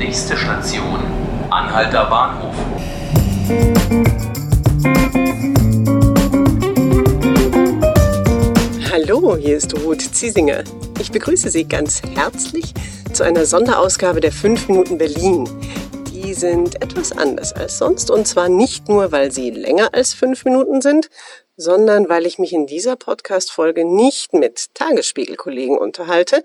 Nächste Station, Anhalter Bahnhof. Hallo, hier ist Ruth Ziesinger. Ich begrüße Sie ganz herzlich zu einer Sonderausgabe der 5 Minuten Berlin. Die sind etwas anders als sonst und zwar nicht nur, weil sie länger als 5 Minuten sind, sondern weil ich mich in dieser Podcast-Folge nicht mit Tagesspiegelkollegen unterhalte,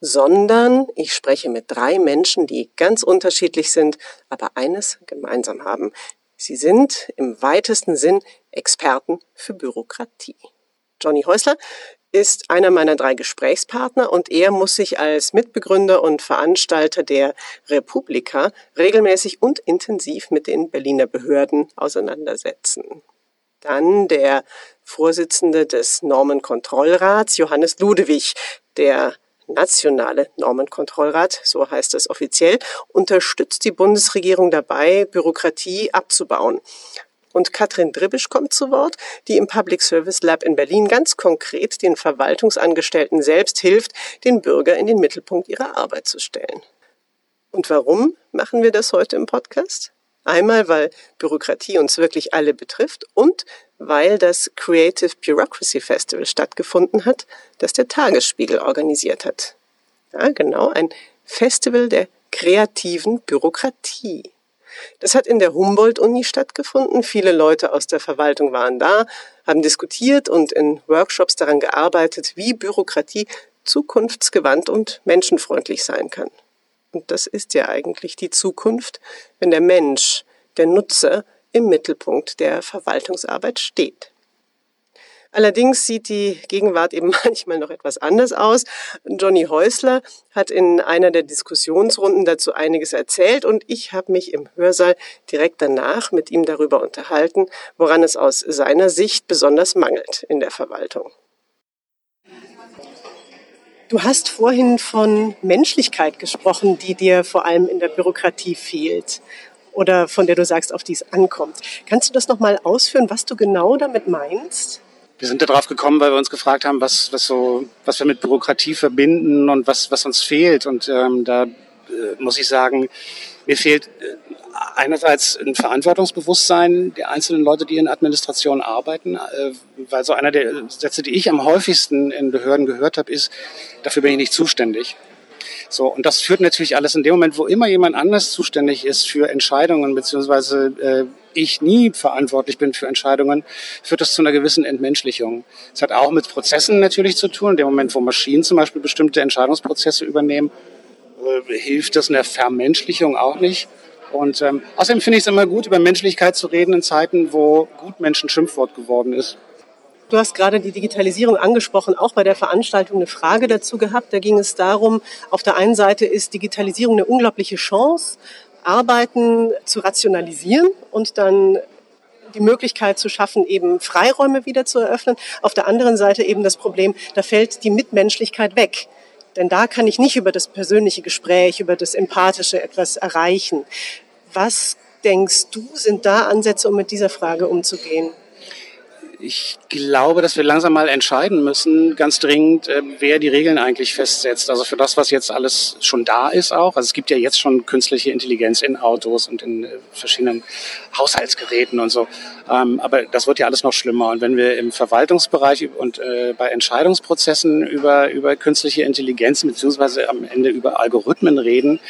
sondern ich spreche mit drei Menschen, die ganz unterschiedlich sind, aber eines gemeinsam haben. Sie sind im weitesten Sinn Experten für Bürokratie. Johnny Häusler ist einer meiner drei Gesprächspartner und er muss sich als Mitbegründer und Veranstalter der Republika regelmäßig und intensiv mit den Berliner Behörden auseinandersetzen. Dann der Vorsitzende des Normenkontrollrats, Johannes Ludewig, der nationale Normenkontrollrat, so heißt es offiziell, unterstützt die Bundesregierung dabei, Bürokratie abzubauen. Und Katrin Dribisch kommt zu Wort, die im Public Service Lab in Berlin ganz konkret den Verwaltungsangestellten selbst hilft, den Bürger in den Mittelpunkt ihrer Arbeit zu stellen. Und warum machen wir das heute im Podcast? Einmal, weil Bürokratie uns wirklich alle betrifft und weil das Creative Bureaucracy Festival stattgefunden hat, das der Tagesspiegel organisiert hat. Ja, genau, ein Festival der kreativen Bürokratie. Das hat in der Humboldt-Uni stattgefunden. Viele Leute aus der Verwaltung waren da, haben diskutiert und in Workshops daran gearbeitet, wie Bürokratie zukunftsgewandt und menschenfreundlich sein kann. Und das ist ja eigentlich die Zukunft, wenn der Mensch, der Nutzer, im Mittelpunkt der Verwaltungsarbeit steht. Allerdings sieht die Gegenwart eben manchmal noch etwas anders aus. Johnny Häusler hat in einer der Diskussionsrunden dazu einiges erzählt und ich habe mich im Hörsaal direkt danach mit ihm darüber unterhalten, woran es aus seiner Sicht besonders mangelt in der Verwaltung. Du hast vorhin von Menschlichkeit gesprochen, die dir vor allem in der Bürokratie fehlt oder von der du sagst, auf die es ankommt. Kannst du das nochmal ausführen, was du genau damit meinst? Wir sind darauf gekommen, weil wir uns gefragt haben, was, was, so, was wir mit Bürokratie verbinden und was, was uns fehlt. Und ähm, da äh, muss ich sagen, mir fehlt äh, einerseits ein Verantwortungsbewusstsein der einzelnen Leute, die in Administration arbeiten, äh, weil so einer der Sätze, die ich am häufigsten in Behörden gehört habe, ist, dafür bin ich nicht zuständig. So, und das führt natürlich alles in dem Moment, wo immer jemand anders zuständig ist für Entscheidungen, beziehungsweise äh, ich nie verantwortlich bin für Entscheidungen, führt das zu einer gewissen Entmenschlichung. Es hat auch mit Prozessen natürlich zu tun. In dem Moment, wo Maschinen zum Beispiel bestimmte Entscheidungsprozesse übernehmen, äh, hilft das in der Vermenschlichung auch nicht. Und ähm, außerdem finde ich es immer gut, über Menschlichkeit zu reden in Zeiten, wo Gutmenschen Schimpfwort geworden ist. Du hast gerade die Digitalisierung angesprochen, auch bei der Veranstaltung eine Frage dazu gehabt. Da ging es darum, auf der einen Seite ist Digitalisierung eine unglaubliche Chance, Arbeiten zu rationalisieren und dann die Möglichkeit zu schaffen, eben Freiräume wieder zu eröffnen. Auf der anderen Seite eben das Problem, da fällt die Mitmenschlichkeit weg. Denn da kann ich nicht über das persönliche Gespräch, über das Empathische etwas erreichen. Was denkst du, sind da Ansätze, um mit dieser Frage umzugehen? Ich glaube, dass wir langsam mal entscheiden müssen, ganz dringend, äh, wer die Regeln eigentlich festsetzt. Also für das, was jetzt alles schon da ist auch. Also es gibt ja jetzt schon künstliche Intelligenz in Autos und in äh, verschiedenen Haushaltsgeräten und so. Ähm, aber das wird ja alles noch schlimmer. Und wenn wir im Verwaltungsbereich und äh, bei Entscheidungsprozessen über, über künstliche Intelligenz beziehungsweise am Ende über Algorithmen reden,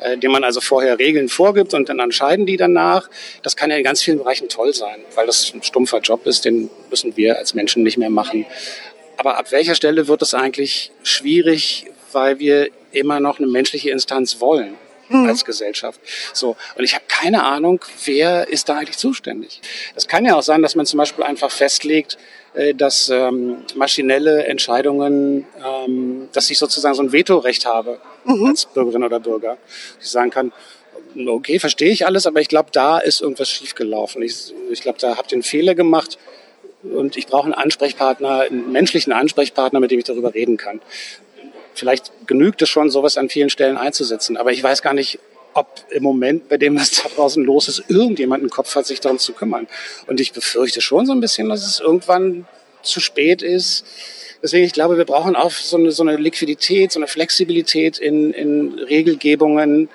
äh, denen man also vorher Regeln vorgibt und dann entscheiden die danach, das kann ja in ganz vielen Bereichen toll sein, weil das ein stumpfer Job ist, den müssen wir als Menschen nicht mehr machen. Aber ab welcher Stelle wird es eigentlich schwierig, weil wir immer noch eine menschliche Instanz wollen? Mhm. als Gesellschaft. So. Und ich habe keine Ahnung, wer ist da eigentlich zuständig. Es kann ja auch sein, dass man zum Beispiel einfach festlegt, äh, dass ähm, maschinelle Entscheidungen, ähm, dass ich sozusagen so ein Vetorecht habe mhm. als Bürgerin oder Bürger. Ich sagen kann, okay, verstehe ich alles, aber ich glaube, da ist irgendwas schiefgelaufen. Ich, ich glaube, da habt ihr einen Fehler gemacht und ich brauche einen Ansprechpartner, einen menschlichen Ansprechpartner, mit dem ich darüber reden kann. Vielleicht genügt es schon, sowas an vielen Stellen einzusetzen. Aber ich weiß gar nicht, ob im Moment, bei dem, was da draußen los ist, irgendjemand einen Kopf hat, sich darum zu kümmern. Und ich befürchte schon so ein bisschen, dass es irgendwann zu spät ist. Deswegen, ich glaube, wir brauchen auch so eine, so eine Liquidität, so eine Flexibilität in, in Regelgebungen,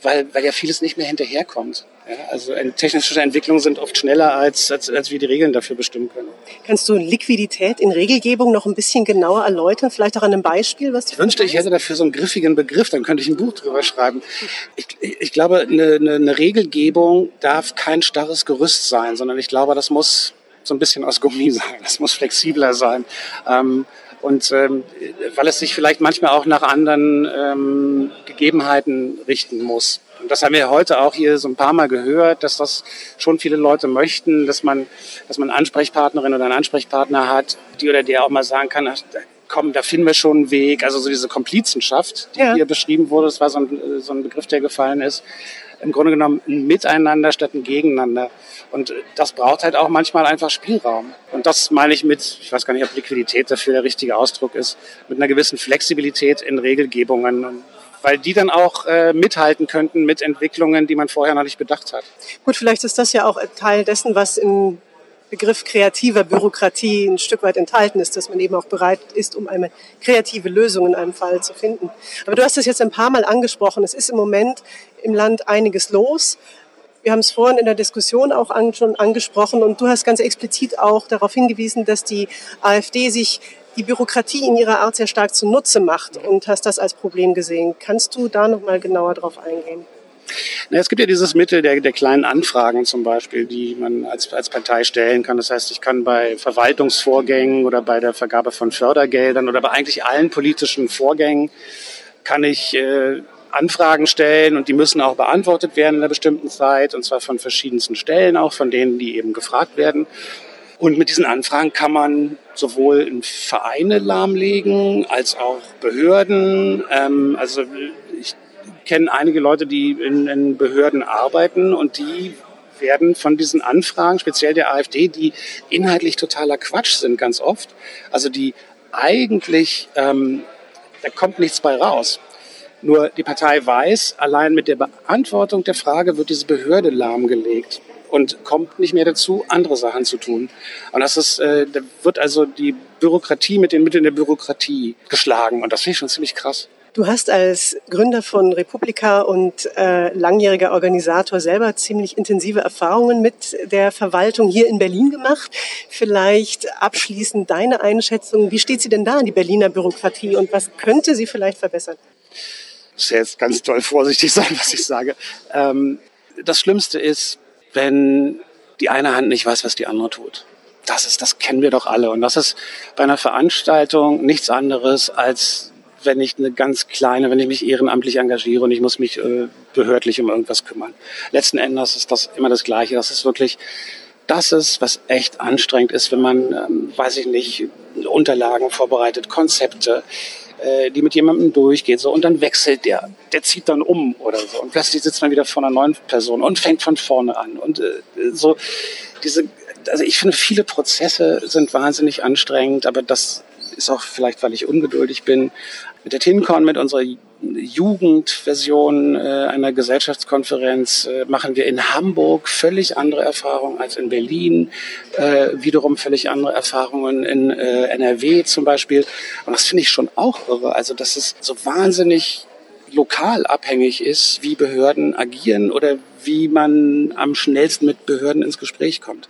weil, weil ja vieles nicht mehr hinterherkommt. Ja, also technische Entwicklungen sind oft schneller, als, als, als wir die Regeln dafür bestimmen können. Kannst du Liquidität in Regelgebung noch ein bisschen genauer erläutern? Vielleicht auch an einem Beispiel, was du Ich wünschte, ich hätte dafür so einen griffigen Begriff, dann könnte ich ein Buch drüber schreiben. Ich, ich glaube, eine, eine, eine Regelgebung darf kein starres Gerüst sein, sondern ich glaube, das muss so ein bisschen aus Gummi sein, das muss flexibler sein. Ähm, und ähm, weil es sich vielleicht manchmal auch nach anderen ähm, Gegebenheiten richten muss. Und das haben wir heute auch hier so ein paar Mal gehört, dass das schon viele Leute möchten, dass man, dass man Ansprechpartnerin oder einen Ansprechpartner hat, die oder der auch mal sagen kann, ach, komm, da finden wir schon einen Weg. Also so diese Komplizenschaft, die ja. hier beschrieben wurde, das war so ein, so ein Begriff, der gefallen ist. Im Grunde genommen ein Miteinander statt ein Gegeneinander. Und das braucht halt auch manchmal einfach Spielraum. Und das meine ich mit, ich weiß gar nicht, ob Liquidität dafür der richtige Ausdruck ist, mit einer gewissen Flexibilität in Regelgebungen weil die dann auch äh, mithalten könnten mit Entwicklungen, die man vorher noch nicht bedacht hat. Gut, vielleicht ist das ja auch Teil dessen, was im Begriff kreativer Bürokratie ein Stück weit enthalten ist, dass man eben auch bereit ist, um eine kreative Lösung in einem Fall zu finden. Aber du hast es jetzt ein paar Mal angesprochen. Es ist im Moment im Land einiges los. Wir haben es vorhin in der Diskussion auch an, schon angesprochen und du hast ganz explizit auch darauf hingewiesen, dass die AfD sich die Bürokratie in ihrer Art sehr stark zunutze macht und hast das als Problem gesehen. Kannst du da noch mal genauer drauf eingehen? Es gibt ja dieses Mittel der, der kleinen Anfragen zum Beispiel, die man als, als Partei stellen kann. Das heißt, ich kann bei Verwaltungsvorgängen oder bei der Vergabe von Fördergeldern oder bei eigentlich allen politischen Vorgängen kann ich äh, Anfragen stellen und die müssen auch beantwortet werden in einer bestimmten Zeit und zwar von verschiedensten Stellen, auch von denen, die eben gefragt werden. Und mit diesen Anfragen kann man sowohl Vereine lahmlegen als auch Behörden. Ähm, also ich kenne einige Leute, die in, in Behörden arbeiten und die werden von diesen Anfragen, speziell der AfD, die inhaltlich totaler Quatsch sind ganz oft. Also die eigentlich, ähm, da kommt nichts bei raus. Nur die Partei weiß, allein mit der Beantwortung der Frage wird diese Behörde lahmgelegt und kommt nicht mehr dazu, andere Sachen zu tun. Und das ist, äh, da wird also die Bürokratie mit den Mitteln der Bürokratie geschlagen. Und das finde ich schon ziemlich krass. Du hast als Gründer von Republika und äh, langjähriger Organisator selber ziemlich intensive Erfahrungen mit der Verwaltung hier in Berlin gemacht. Vielleicht abschließend deine Einschätzung. Wie steht sie denn da, die Berliner Bürokratie, und was könnte sie vielleicht verbessern? muss jetzt ganz toll vorsichtig sein, was ich sage. Ähm, das Schlimmste ist, wenn die eine Hand nicht weiß, was die andere tut. Das ist, das kennen wir doch alle. Und das ist bei einer Veranstaltung nichts anderes als wenn ich eine ganz kleine, wenn ich mich ehrenamtlich engagiere und ich muss mich äh, behördlich um irgendwas kümmern. Letzten Endes ist das immer das Gleiche. Das ist wirklich, das ist, was echt anstrengend ist, wenn man, ähm, weiß ich nicht, Unterlagen vorbereitet, Konzepte, äh, die mit jemandem durchgeht, so, und dann wechselt der, der zieht dann um oder so, und plötzlich sitzt man wieder vor einer neuen Person und fängt von vorne an. Und äh, so, diese, also ich finde, viele Prozesse sind wahnsinnig anstrengend, aber das ist auch vielleicht, weil ich ungeduldig bin. Mit der TinCon, mit unserer Jugendversion äh, einer Gesellschaftskonferenz äh, machen wir in Hamburg völlig andere Erfahrungen als in Berlin, äh, wiederum völlig andere Erfahrungen in äh, NRW zum Beispiel. Und das finde ich schon auch irre. Also, dass es so wahnsinnig lokal abhängig ist, wie Behörden agieren oder wie man am schnellsten mit Behörden ins Gespräch kommt.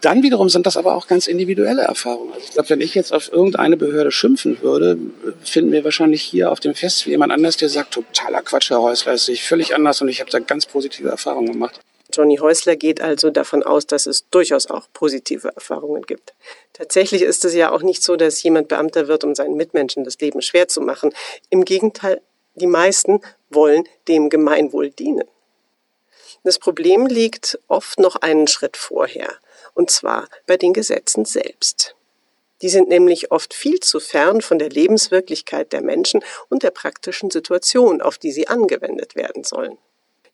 Dann wiederum sind das aber auch ganz individuelle Erfahrungen. Also ich glaube, wenn ich jetzt auf irgendeine Behörde schimpfen würde, finden wir wahrscheinlich hier auf dem Fest jemand anders, der sagt, totaler Quatsch, Herr Häusler, ist sich völlig anders und ich habe da ganz positive Erfahrungen gemacht. Johnny Häusler geht also davon aus, dass es durchaus auch positive Erfahrungen gibt. Tatsächlich ist es ja auch nicht so, dass jemand Beamter wird, um seinen Mitmenschen das Leben schwer zu machen. Im Gegenteil, die meisten wollen dem Gemeinwohl dienen. Das Problem liegt oft noch einen Schritt vorher und zwar bei den Gesetzen selbst. Die sind nämlich oft viel zu fern von der Lebenswirklichkeit der Menschen und der praktischen Situation, auf die sie angewendet werden sollen.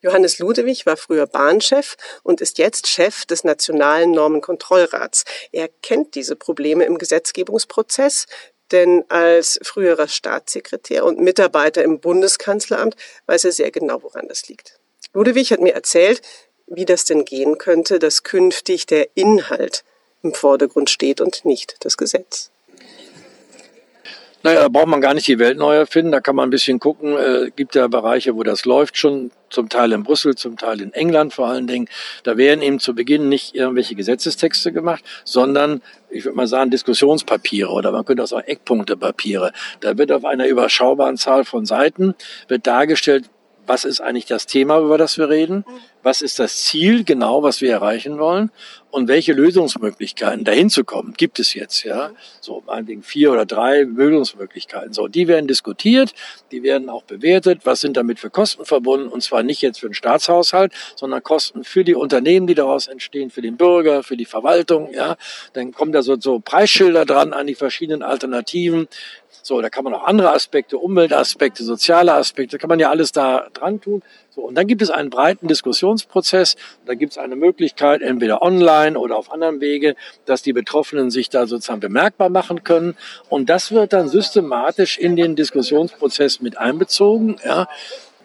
Johannes Ludewig war früher Bahnchef und ist jetzt Chef des Nationalen Normenkontrollrats. Er kennt diese Probleme im Gesetzgebungsprozess, denn als früherer Staatssekretär und Mitarbeiter im Bundeskanzleramt weiß er sehr genau, woran das liegt. Ludewig hat mir erzählt, wie das denn gehen könnte, dass künftig der Inhalt im Vordergrund steht und nicht das Gesetz. Naja, da braucht man gar nicht die Welt neu erfinden. Da kann man ein bisschen gucken. Äh, gibt ja Bereiche, wo das läuft schon. Zum Teil in Brüssel, zum Teil in England vor allen Dingen. Da werden eben zu Beginn nicht irgendwelche Gesetzestexte gemacht, sondern ich würde mal sagen, Diskussionspapiere oder man könnte auch sagen Eckpunktepapiere. Da wird auf einer überschaubaren Zahl von Seiten wird dargestellt, was ist eigentlich das Thema, über das wir reden? Was ist das Ziel genau, was wir erreichen wollen? Und welche Lösungsmöglichkeiten dahin zu kommen, gibt es jetzt, ja? So, meinetwegen vier oder drei Lösungsmöglichkeiten. So, die werden diskutiert, die werden auch bewertet. Was sind damit für Kosten verbunden? Und zwar nicht jetzt für den Staatshaushalt, sondern Kosten für die Unternehmen, die daraus entstehen, für den Bürger, für die Verwaltung, ja? Dann kommen da so, so Preisschilder dran an die verschiedenen Alternativen. So, da kann man auch andere Aspekte, Umweltaspekte, soziale Aspekte, kann man ja alles da dran tun. So, und dann gibt es einen breiten Diskussionsprozess. Da gibt es eine Möglichkeit, entweder online oder auf anderem Wege, dass die Betroffenen sich da sozusagen bemerkbar machen können. Und das wird dann systematisch in den Diskussionsprozess mit einbezogen. Ja.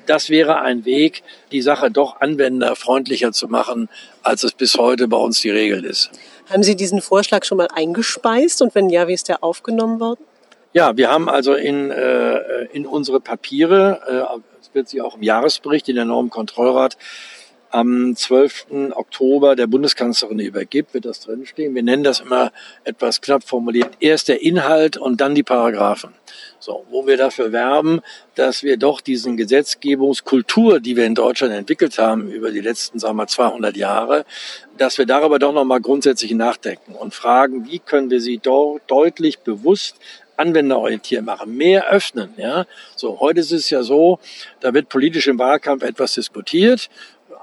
Das wäre ein Weg, die Sache doch anwenderfreundlicher zu machen, als es bis heute bei uns die Regel ist. Haben Sie diesen Vorschlag schon mal eingespeist? Und wenn ja, wie ist der aufgenommen worden? Ja, wir haben also in, äh, in unsere Papiere, äh, das wird sie auch im Jahresbericht in der Normkontrollrat am 12. Oktober der Bundeskanzlerin übergibt, wird das drinstehen. Wir nennen das immer etwas knapp formuliert. Erst der Inhalt und dann die Paragraphen. So, wo wir dafür werben, dass wir doch diesen Gesetzgebungskultur, die wir in Deutschland entwickelt haben über die letzten, sagen wir, 200 Jahre, dass wir darüber doch nochmal grundsätzlich nachdenken und fragen, wie können wir sie dort deutlich bewusst anwenderorientiert machen, mehr öffnen. Ja, so heute ist es ja so, da wird politisch im Wahlkampf etwas diskutiert.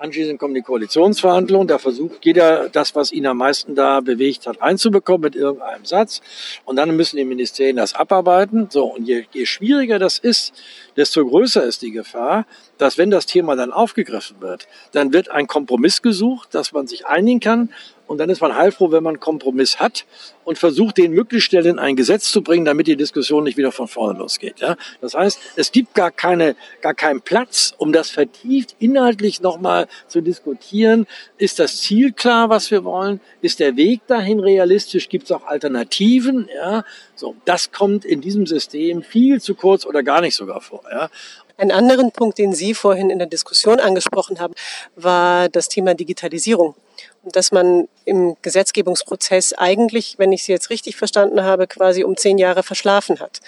Anschließend kommen die Koalitionsverhandlungen. Da versucht jeder, das, was ihn am meisten da bewegt hat, einzubekommen mit irgendeinem Satz. Und dann müssen die Ministerien das abarbeiten. So, und je, je schwieriger das ist, desto größer ist die Gefahr, dass wenn das Thema dann aufgegriffen wird, dann wird ein Kompromiss gesucht, dass man sich einigen kann. Und dann ist man heilfroh, wenn man einen Kompromiss hat und versucht, den möglichst schnell in ein Gesetz zu bringen, damit die Diskussion nicht wieder von vorne losgeht. Ja? Das heißt, es gibt gar, keine, gar keinen Platz, um das vertieft inhaltlich nochmal zu diskutieren. Ist das Ziel klar, was wir wollen? Ist der Weg dahin realistisch? Gibt es auch Alternativen? Ja? So, das kommt in diesem System viel zu kurz oder gar nicht sogar vor. Ja? Einen anderen Punkt, den Sie vorhin in der Diskussion angesprochen haben, war das Thema Digitalisierung. Und dass man im Gesetzgebungsprozess eigentlich, wenn ich Sie jetzt richtig verstanden habe, quasi um zehn Jahre verschlafen hat.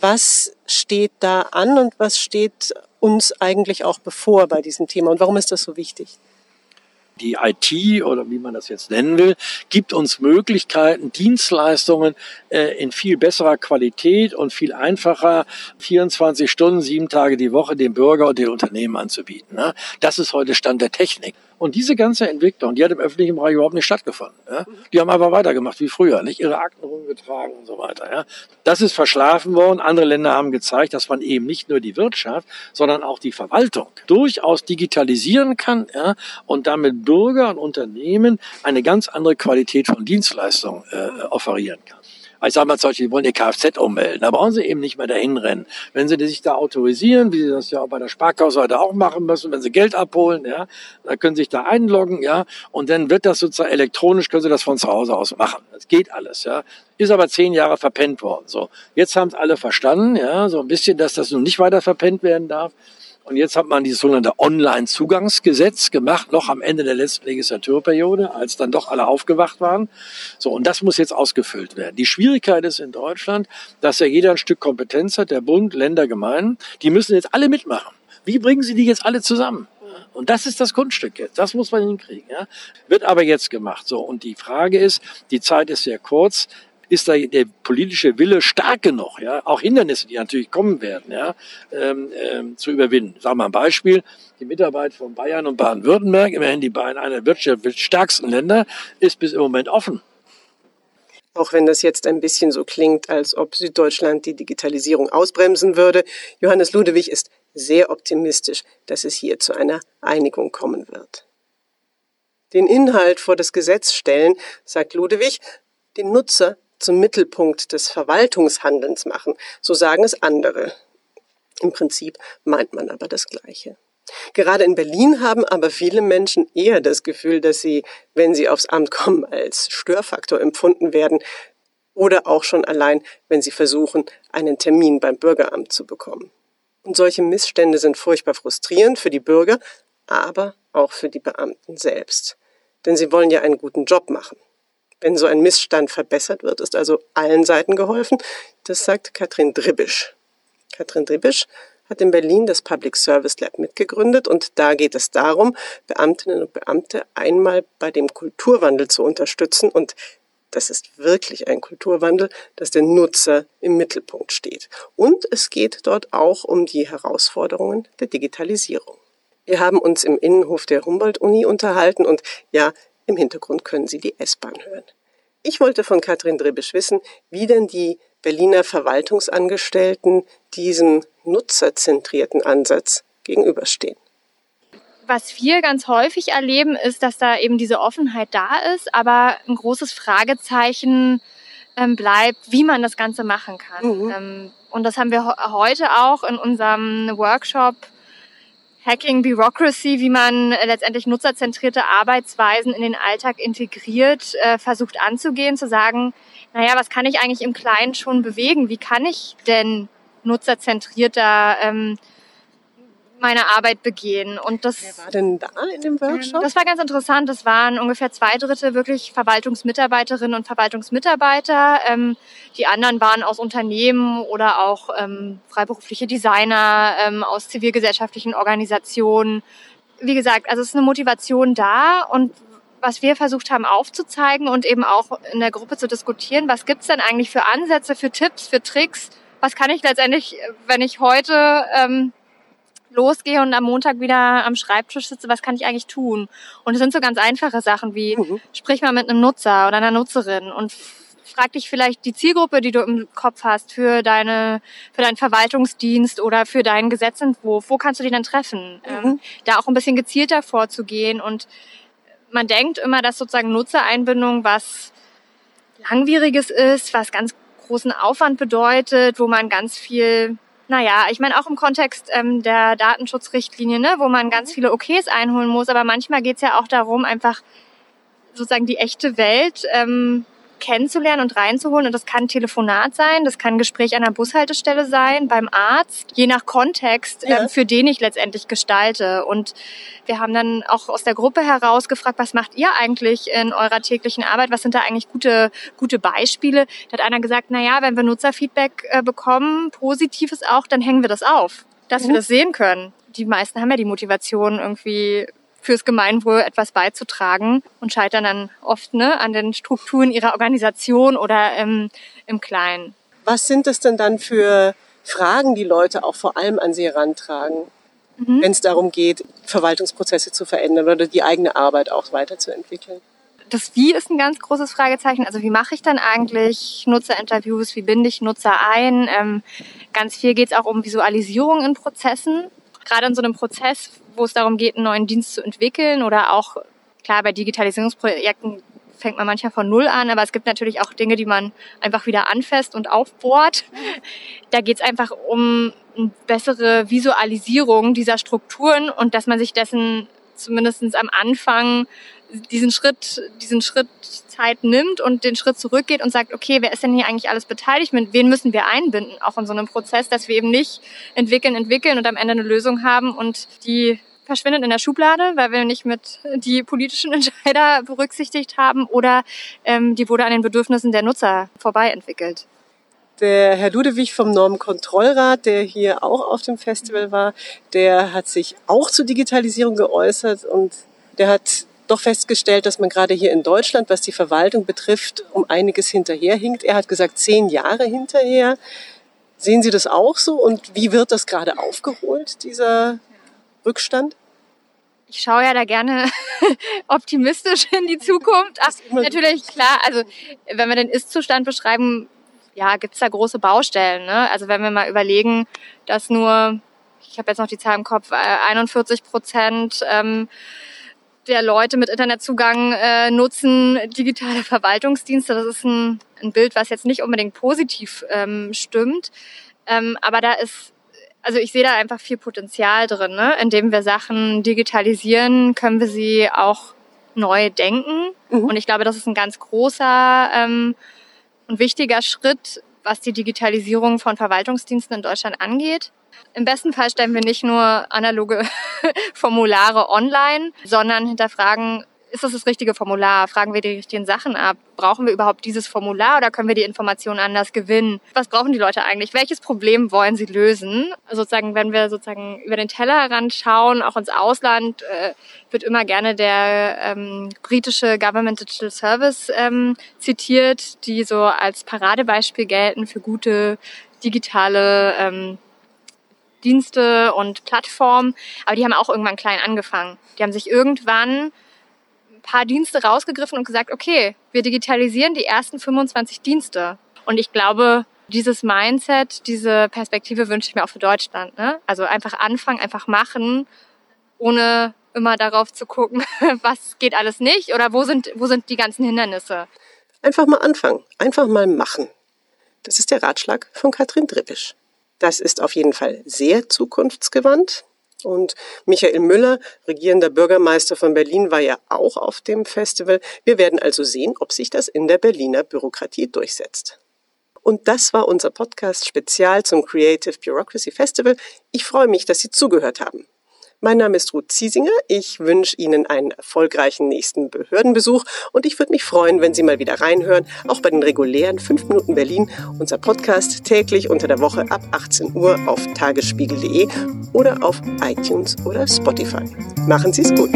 Was steht da an und was steht uns eigentlich auch bevor bei diesem Thema und warum ist das so wichtig? Die IT oder wie man das jetzt nennen will, gibt uns Möglichkeiten, Dienstleistungen äh, in viel besserer Qualität und viel einfacher 24 Stunden, sieben Tage die Woche dem Bürger und den Unternehmen anzubieten. Ne? Das ist heute Stand der Technik. Und diese ganze Entwicklung, die hat im öffentlichen Bereich überhaupt nicht stattgefunden. Ja? Die haben einfach weitergemacht wie früher, nicht ihre Akten rumgetragen und so weiter. Ja? Das ist verschlafen worden. Andere Länder haben gezeigt, dass man eben nicht nur die Wirtschaft, sondern auch die Verwaltung durchaus digitalisieren kann ja? und damit Bürger und Unternehmen eine ganz andere Qualität von Dienstleistungen äh, offerieren kann. Ich sage mal zum Beispiel, die wollen ihr Kfz ummelden. Da brauchen sie eben nicht mehr dahin rennen. Wenn sie sich da autorisieren, wie sie das ja auch bei der Sparkasse auch machen müssen, wenn sie Geld abholen, ja, dann können sie sich da einloggen, ja, und dann wird das sozusagen elektronisch, können sie das von zu Hause aus machen. Das geht alles, ja. Ist aber zehn Jahre verpennt worden. So, jetzt haben es alle verstanden, ja, so ein bisschen, dass das nun nicht weiter verpennt werden darf. Und jetzt hat man dieses sogenannte Online-Zugangsgesetz gemacht, noch am Ende der letzten Legislaturperiode, als dann doch alle aufgewacht waren. So, und das muss jetzt ausgefüllt werden. Die Schwierigkeit ist in Deutschland, dass ja jeder ein Stück Kompetenz hat, der Bund, Länder, Gemeinden. Die müssen jetzt alle mitmachen. Wie bringen Sie die jetzt alle zusammen? Und das ist das Kunststück jetzt. Das muss man hinkriegen. Ja? Wird aber jetzt gemacht. So. Und die Frage ist, die Zeit ist sehr kurz ist da der politische Wille stark genug, ja, auch Hindernisse, die natürlich kommen werden, ja, ähm, ähm, zu überwinden. Sagen wir mal ein Beispiel, die Mitarbeit von Bayern und Baden-Württemberg, immerhin die beiden einer der wirtschaftsstärksten Länder, ist bis im Moment offen. Auch wenn das jetzt ein bisschen so klingt, als ob Süddeutschland die Digitalisierung ausbremsen würde, Johannes Ludewig ist sehr optimistisch, dass es hier zu einer Einigung kommen wird. Den Inhalt vor das Gesetz stellen, sagt Ludewig, den Nutzer zum Mittelpunkt des Verwaltungshandelns machen. So sagen es andere. Im Prinzip meint man aber das Gleiche. Gerade in Berlin haben aber viele Menschen eher das Gefühl, dass sie, wenn sie aufs Amt kommen, als Störfaktor empfunden werden. Oder auch schon allein, wenn sie versuchen, einen Termin beim Bürgeramt zu bekommen. Und solche Missstände sind furchtbar frustrierend für die Bürger, aber auch für die Beamten selbst. Denn sie wollen ja einen guten Job machen. Wenn so ein Missstand verbessert wird, ist also allen Seiten geholfen. Das sagt Katrin Dribisch. Katrin Dribisch hat in Berlin das Public Service Lab mitgegründet und da geht es darum, Beamtinnen und Beamte einmal bei dem Kulturwandel zu unterstützen und das ist wirklich ein Kulturwandel, dass der Nutzer im Mittelpunkt steht. Und es geht dort auch um die Herausforderungen der Digitalisierung. Wir haben uns im Innenhof der Humboldt-Uni unterhalten und ja, im Hintergrund können Sie die S-Bahn hören. Ich wollte von Katrin Drebisch wissen, wie denn die Berliner Verwaltungsangestellten diesem nutzerzentrierten Ansatz gegenüberstehen. Was wir ganz häufig erleben, ist, dass da eben diese Offenheit da ist, aber ein großes Fragezeichen ähm, bleibt, wie man das Ganze machen kann. Mhm. Ähm, und das haben wir heute auch in unserem Workshop Hacking Bureaucracy, wie man letztendlich nutzerzentrierte Arbeitsweisen in den Alltag integriert, äh, versucht anzugehen, zu sagen, naja, was kann ich eigentlich im Kleinen schon bewegen? Wie kann ich denn nutzerzentrierter ähm, meine Arbeit begehen. Und das, Wer war denn da in dem Workshop? Das war ganz interessant. Das waren ungefähr zwei Drittel wirklich Verwaltungsmitarbeiterinnen und Verwaltungsmitarbeiter. Ähm, die anderen waren aus Unternehmen oder auch ähm, freiberufliche Designer ähm, aus zivilgesellschaftlichen Organisationen. Wie gesagt, also es ist eine Motivation da und was wir versucht haben aufzuzeigen und eben auch in der Gruppe zu diskutieren, was gibt's denn eigentlich für Ansätze, für Tipps, für Tricks, was kann ich letztendlich, wenn ich heute ähm, losgehe und am Montag wieder am Schreibtisch sitze, was kann ich eigentlich tun? Und es sind so ganz einfache Sachen wie, mhm. sprich mal mit einem Nutzer oder einer Nutzerin und frag dich vielleicht die Zielgruppe, die du im Kopf hast für deine, für deinen Verwaltungsdienst oder für deinen Gesetzentwurf. Wo kannst du die dann treffen? Mhm. Ähm, da auch ein bisschen gezielter vorzugehen und man denkt immer, dass sozusagen Nutzereinbindung was langwieriges ist, was ganz großen Aufwand bedeutet, wo man ganz viel naja, ich meine auch im Kontext ähm, der Datenschutzrichtlinie, ne, wo man ganz viele OKs einholen muss, aber manchmal geht's ja auch darum, einfach sozusagen die echte Welt ähm, kennenzulernen und reinzuholen. Und das kann ein Telefonat sein, das kann ein Gespräch an der Bushaltestelle sein, beim Arzt, je nach Kontext, ja. ähm, für den ich letztendlich gestalte. Und wir haben dann auch aus der Gruppe heraus gefragt, was macht ihr eigentlich in eurer täglichen Arbeit? Was sind da eigentlich gute, gute Beispiele? Da hat einer gesagt, na ja, wenn wir Nutzerfeedback äh, bekommen, positives auch, dann hängen wir das auf, dass mhm. wir das sehen können. Die meisten haben ja die Motivation irgendwie fürs Gemeinwohl etwas beizutragen und scheitern dann oft ne, an den Strukturen ihrer Organisation oder ähm, im Kleinen. Was sind es denn dann für Fragen, die Leute auch vor allem an sie herantragen, mhm. wenn es darum geht, Verwaltungsprozesse zu verändern oder die eigene Arbeit auch weiterzuentwickeln? das Wie ist ein ganz großes Fragezeichen. Also wie mache ich dann eigentlich Nutzerinterviews? Wie binde ich Nutzer ein? Ähm, ganz viel geht es auch um Visualisierung in Prozessen. Gerade in so einem Prozess, wo es darum geht, einen neuen Dienst zu entwickeln oder auch, klar, bei Digitalisierungsprojekten fängt man manchmal von Null an, aber es gibt natürlich auch Dinge, die man einfach wieder anfasst und aufbohrt. Da geht es einfach um eine bessere Visualisierung dieser Strukturen und dass man sich dessen zumindest am Anfang diesen Schritt, diesen Schritt Zeit nimmt und den Schritt zurückgeht und sagt, okay, wer ist denn hier eigentlich alles beteiligt? Wen müssen wir einbinden, auch in so einem Prozess, dass wir eben nicht entwickeln, entwickeln und am Ende eine Lösung haben und die verschwindet in der Schublade, weil wir nicht mit die politischen Entscheider berücksichtigt haben oder ähm, die wurde an den Bedürfnissen der Nutzer vorbei entwickelt. Der Herr Ludewig vom Normenkontrollrat, der hier auch auf dem Festival war, der hat sich auch zur Digitalisierung geäußert und der hat doch festgestellt, dass man gerade hier in Deutschland, was die Verwaltung betrifft, um einiges hinterherhinkt. Er hat gesagt, zehn Jahre hinterher. Sehen Sie das auch so? Und wie wird das gerade aufgeholt, dieser Rückstand? Ich schaue ja da gerne optimistisch in die Zukunft. Ach, natürlich, klar, also wenn wir den Ist-Zustand beschreiben, ja, gibt's da große Baustellen. Ne? Also wenn wir mal überlegen, dass nur, ich habe jetzt noch die Zahl im Kopf, 41 äh, Prozent ähm, der Leute mit Internetzugang äh, nutzen digitale Verwaltungsdienste. Das ist ein, ein Bild, was jetzt nicht unbedingt positiv ähm, stimmt. Ähm, aber da ist, also ich sehe da einfach viel Potenzial drin. Ne? Indem wir Sachen digitalisieren, können wir sie auch neu denken. Mhm. Und ich glaube, das ist ein ganz großer ähm, und wichtiger Schritt, was die Digitalisierung von Verwaltungsdiensten in Deutschland angeht. Im besten Fall stellen wir nicht nur analoge Formulare online, sondern hinterfragen, ist das das richtige Formular? Fragen wir die richtigen Sachen ab? Brauchen wir überhaupt dieses Formular oder können wir die Informationen anders gewinnen? Was brauchen die Leute eigentlich? Welches Problem wollen sie lösen? sozusagen, wenn wir sozusagen über den Teller heranschauen, auch ins Ausland, äh, wird immer gerne der ähm, britische Government Digital Service ähm, zitiert, die so als Paradebeispiel gelten für gute digitale ähm, Dienste und Plattformen, aber die haben auch irgendwann klein angefangen. Die haben sich irgendwann ein paar Dienste rausgegriffen und gesagt, okay, wir digitalisieren die ersten 25 Dienste. Und ich glaube, dieses Mindset, diese Perspektive wünsche ich mir auch für Deutschland. Ne? Also einfach anfangen, einfach machen, ohne immer darauf zu gucken, was geht alles nicht oder wo sind, wo sind die ganzen Hindernisse. Einfach mal anfangen, einfach mal machen. Das ist der Ratschlag von Katrin Drippisch. Das ist auf jeden Fall sehr zukunftsgewandt. Und Michael Müller, regierender Bürgermeister von Berlin, war ja auch auf dem Festival. Wir werden also sehen, ob sich das in der Berliner Bürokratie durchsetzt. Und das war unser Podcast Spezial zum Creative Bureaucracy Festival. Ich freue mich, dass Sie zugehört haben. Mein Name ist Ruth Ziesinger. Ich wünsche Ihnen einen erfolgreichen nächsten Behördenbesuch und ich würde mich freuen, wenn Sie mal wieder reinhören, auch bei den regulären 5 Minuten Berlin, unser Podcast täglich unter der Woche ab 18 Uhr auf tagesspiegel.de oder auf iTunes oder Spotify. Machen Sie es gut.